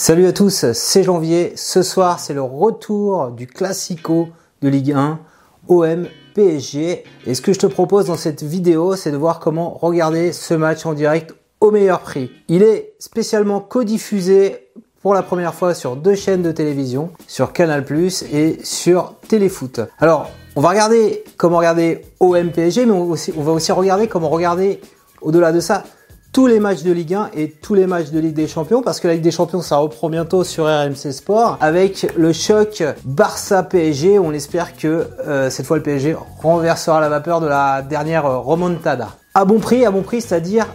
Salut à tous, c'est Janvier. Ce soir, c'est le retour du Classico de Ligue 1, OM PSG. Et ce que je te propose dans cette vidéo, c'est de voir comment regarder ce match en direct au meilleur prix. Il est spécialement codiffusé pour la première fois sur deux chaînes de télévision, sur Canal+ et sur Téléfoot. Alors, on va regarder comment regarder OM PSG, mais on va aussi regarder comment regarder au-delà de ça tous les matchs de Ligue 1 et tous les matchs de Ligue des Champions parce que la Ligue des Champions ça reprend bientôt sur RMC Sport avec le choc Barça PSG. On espère que euh, cette fois le PSG renversera la vapeur de la dernière remontada. À bon prix, à bon prix, c'est-à-dire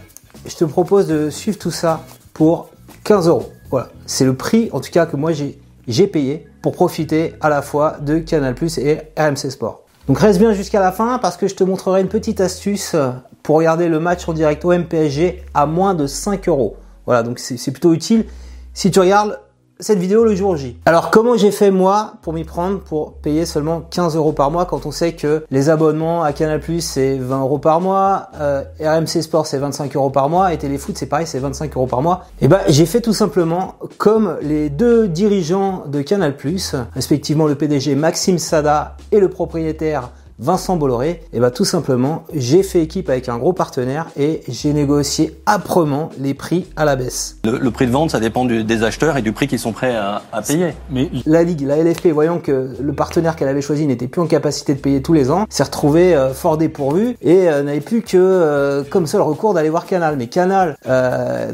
je te propose de suivre tout ça pour 15 euros. Voilà, c'est le prix en tout cas que moi j'ai payé pour profiter à la fois de Canal+ et RMC Sport. Donc reste bien jusqu'à la fin parce que je te montrerai une petite astuce pour regarder le match en direct OM PSG à moins de 5 euros. Voilà, donc c'est plutôt utile si tu regardes cette vidéo le jour J. Alors comment j'ai fait moi pour m'y prendre pour payer seulement 15 euros par mois quand on sait que les abonnements à Canal c'est 20 euros par mois, euh, RMC Sport c'est 25 euros par mois et Téléfoot c'est pareil c'est 25 euros par mois. Et eh ben j'ai fait tout simplement comme les deux dirigeants de Canal respectivement le PDG Maxime Sada et le propriétaire Vincent Bolloré, et eh bah ben, tout simplement, j'ai fait équipe avec un gros partenaire et j'ai négocié âprement les prix à la baisse. Le, prix de vente, ça dépend des acheteurs et du prix qu'ils sont prêts à, payer. Mais la Ligue, la LFP, voyant que le partenaire qu'elle avait choisi n'était plus en capacité de payer tous les ans, s'est retrouvé euh, fort dépourvu et euh, n'avait plus que euh, comme seul recours d'aller voir Canal. Mais Canal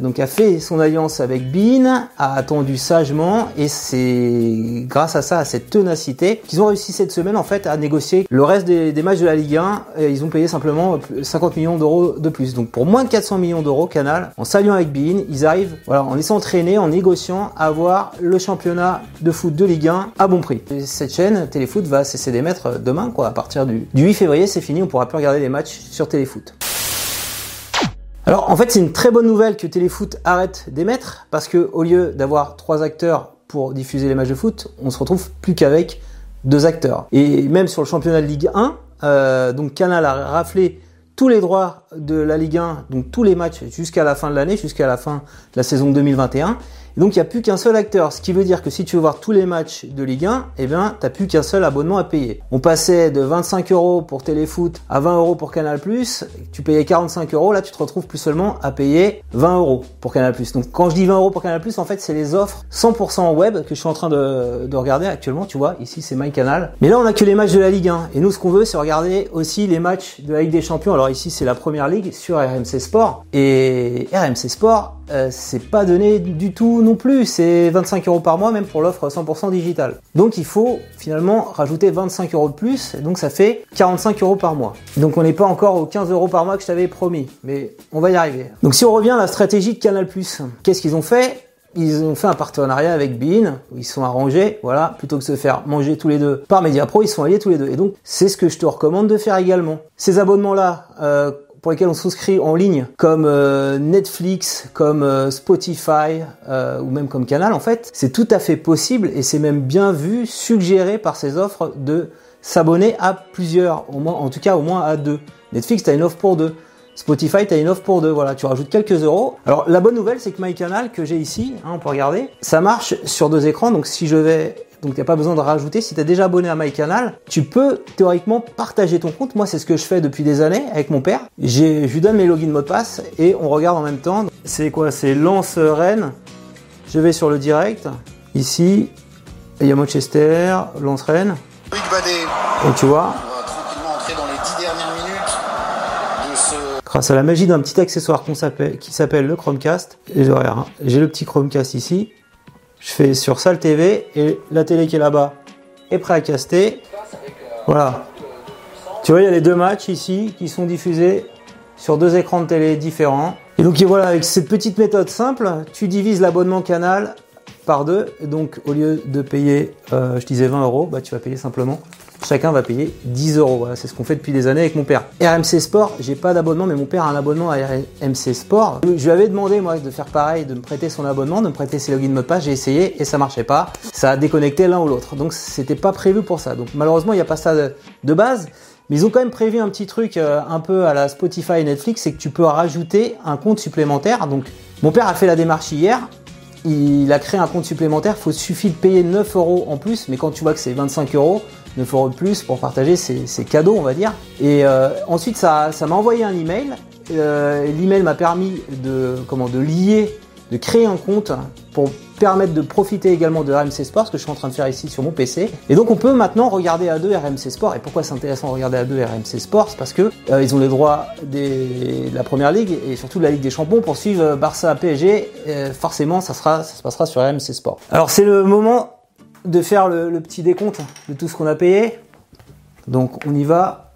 donc a fait son alliance avec Bean, a attendu sagement et c'est grâce à ça, à cette ténacité, qu'ils ont réussi cette semaine en fait à négocier le reste des, matchs de la Ligue 1, et ils ont payé simplement 50 millions d'euros de plus. Donc pour moins de 400 millions d'euros, Canal, en s'alliant avec Bein, ils arrivent, voilà, en laissant entraîner, en négociant, à avoir le championnat de foot de Ligue 1 à bon prix. cette chaîne, Téléfoot, va cesser d'émettre demain, quoi. À partir du, 8 février, c'est fini, on pourra plus regarder les matchs sur Téléfoot. Alors en fait c'est une très bonne nouvelle que Téléfoot arrête d'émettre parce que au lieu d'avoir trois acteurs pour diffuser les matchs de foot, on se retrouve plus qu'avec deux acteurs. Et même sur le championnat de Ligue 1, euh, donc Canal a raflé tous les droits de la Ligue 1, donc tous les matchs jusqu'à la fin de l'année, jusqu'à la fin de la saison 2021 donc il n'y a plus qu'un seul acteur, ce qui veut dire que si tu veux voir tous les matchs de Ligue 1, eh bien t'as plus qu'un seul abonnement à payer. On passait de 25 euros pour Téléfoot à 20 euros pour Canal+, tu payais 45 euros, là tu te retrouves plus seulement à payer 20 euros pour Canal+. Donc quand je dis 20 euros pour Canal+, en fait c'est les offres 100% web que je suis en train de, regarder actuellement, tu vois, ici c'est MyCanal. Mais là on a que les matchs de la Ligue 1, et nous ce qu'on veut c'est regarder aussi les matchs de la Ligue des Champions. Alors ici c'est la Première Ligue sur RMC Sport, et RMC Sport euh, c'est pas donné du tout non plus. C'est 25 euros par mois, même pour l'offre 100% digital. Donc il faut finalement rajouter 25 euros de plus, donc ça fait 45 euros par mois. Donc on n'est pas encore aux 15 euros par mois que je t'avais promis, mais on va y arriver. Donc si on revient à la stratégie de Canal+, qu'est-ce qu'ils ont fait? Ils ont fait un partenariat avec Bean, où ils sont arrangés, voilà, plutôt que se faire manger tous les deux par Mediapro, ils sont alliés tous les deux. Et donc, c'est ce que je te recommande de faire également. Ces abonnements-là, euh, pour lesquels on souscrit en ligne, comme euh, Netflix, comme euh, Spotify euh, ou même comme Canal, en fait, c'est tout à fait possible et c'est même bien vu, suggéré par ces offres de s'abonner à plusieurs, au en tout cas au moins à deux. Netflix, tu as une offre pour deux. Spotify, tu as une offre pour deux. Voilà, tu rajoutes quelques euros. Alors la bonne nouvelle, c'est que MyCanal que j'ai ici, hein, on peut regarder, ça marche sur deux écrans. Donc si je vais donc tu n'as pas besoin de rajouter. Si tu es déjà abonné à MyCanal, tu peux théoriquement partager ton compte. Moi, c'est ce que je fais depuis des années avec mon père. Je lui donne mes logins mot de passe et on regarde en même temps. C'est quoi? C'est Lance Rennes. Je vais sur le direct. Ici, il y a Manchester, Lance Rennes. Et tu vois, grâce à la magie d'un petit accessoire qu'on qui s'appelle le Chromecast. Et hein, j'ai le petit Chromecast ici. Je fais sur salle TV et la télé qui est là-bas est prêt à caster. Voilà. Tu vois, il y a les deux matchs ici qui sont diffusés sur deux écrans de télé différents. Et donc voilà, avec cette petite méthode simple, tu divises l'abonnement canal par deux. donc au lieu de payer, euh, je disais 20 euros, bah, tu vas payer simplement chacun va payer 10 euros. Voilà, c'est ce qu'on fait depuis des années avec mon père. RMC Sport, j'ai pas d'abonnement, mais mon père a un abonnement à RMC Sport. Je lui avais demandé, moi, de faire pareil, de me prêter son abonnement, de me prêter ses logins de mot de passe. J'ai essayé et ça marchait pas. Ça a déconnecté l'un ou l'autre. Donc, c'était pas prévu pour ça. Donc, malheureusement, il n'y a pas ça de, base. Mais ils ont quand même prévu un petit truc euh, un peu à la Spotify et Netflix, c'est que tu peux rajouter un compte supplémentaire. Donc, mon père a fait la démarche hier il a créé un compte supplémentaire. Il suffit de payer 9 euros en plus, mais quand tu vois que c'est 25 euros, 9 euros de plus pour partager, c'est cadeau, on va dire. Et euh, ensuite, ça m'a envoyé un email. Euh, L'email m'a permis de, comment, de lier, de créer un compte pour permettre de profiter également de RMC Sport, ce que je suis en train de faire ici sur mon PC. Et donc on peut maintenant regarder A2 RMC Sport. Et pourquoi c'est intéressant de regarder A2 RMC Sport? C'est parce que euh, ils ont les droits de la première ligue et surtout de la Ligue des Champions pour suivre Barça PSG. forcément, ça, sera, ça se passera sur RMC Sport. Alors c'est le moment de faire le, petit décompte de tout ce qu'on a payé. Donc on y va.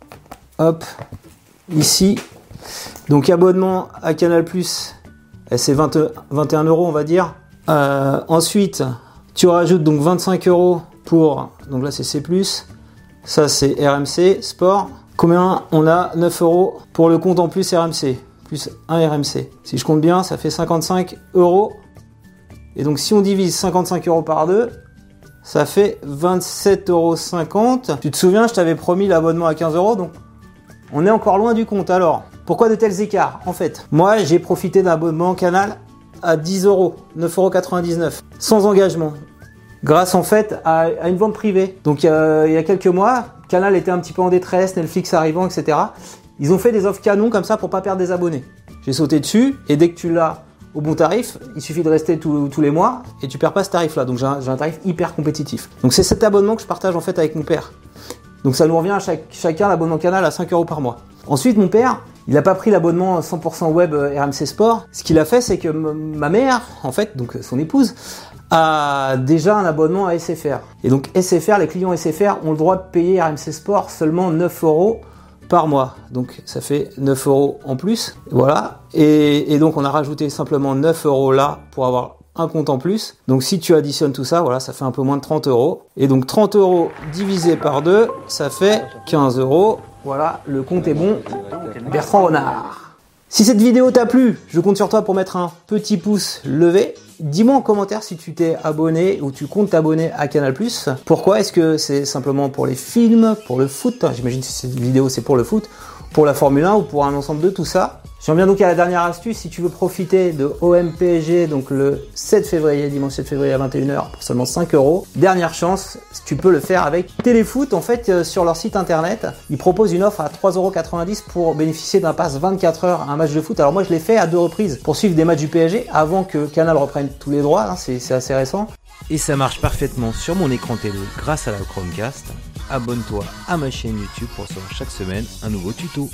Hop, ici. Donc abonnement à Canal Plus, eh, c'est 21 euros on va dire. Euh, ensuite, tu rajoutes donc 25 euros pour, donc là c'est C+, ça c'est RMC Sport. Combien on a? 9 euros pour le compte en plus RMC, plus un RMC. Si je compte bien, ça fait 55 euros. Et donc si on divise 55 euros par 2, ça fait 27,50 euros. Tu te souviens, je t'avais promis l'abonnement à 15 euros, donc on est encore loin du compte. Alors, pourquoi de tels écarts En fait, moi j'ai profité d'un abonnement canal à 10 euros, 9,99 euros, sans engagement, grâce en fait à, une vente privée. Donc il y a quelques mois, Canal était un petit peu en détresse, Netflix arrivant, etc. Ils ont fait des offres canons comme ça pour pas perdre des abonnés. J'ai sauté dessus et dès que tu l'as au bon tarif, il suffit de rester tous les mois et tu perds pas ce tarif-là. Donc j'ai un, tarif hyper compétitif. Donc c'est cet abonnement que je partage en fait avec mon père. Donc ça nous revient à chacun l'abonnement canal à 5 euros par mois. Ensuite, mon père, il n'a pas pris l'abonnement 100% web euh, RMC Sport. Ce qu'il a fait, c'est que ma mère, en fait, donc son épouse, a déjà un abonnement à SFR. Et donc SFR, les clients SFR ont le droit de payer RMC Sport seulement 9 euros par mois. Donc ça fait 9 euros en plus. Voilà. Et, donc on a rajouté simplement 9 euros là pour avoir un compte en plus. Donc si tu additionnes tout ça, voilà, ça fait un peu moins de 30 euros. Et donc 30 euros divisé par 2, ça fait 15 euros. Voilà, le compte est bon. Bertrand Renard. Si cette vidéo t'a plu, je compte sur toi pour mettre un petit pouce levé. Dis-moi en commentaire si tu t'es abonné ou tu comptes t'abonner à Canal+. Pourquoi Est-ce que c'est simplement pour les films, pour le foot? J'imagine que cette vidéo c'est pour le foot, pour la Formule 1 ou pour un ensemble de tout ça J'en viens donc à la dernière astuce. Si tu veux profiter de OMPG, donc le 7 février, dimanche 7 février à 21h pour seulement 5 euros, dernière chance, tu peux le faire avec Téléfoot. En fait, euh, sur leur site internet, ils proposent une offre à 3,90 euros pour bénéficier d'un pass 24 heures à un match de foot. Alors moi, je l'ai fait à deux reprises pour suivre des matchs du PSG avant que Canal reprenne tous les droits. Hein, c'est assez récent. Et ça marche parfaitement sur mon écran télé grâce à la Chromecast. Abonne-toi à ma chaîne YouTube pour recevoir chaque semaine un nouveau tuto.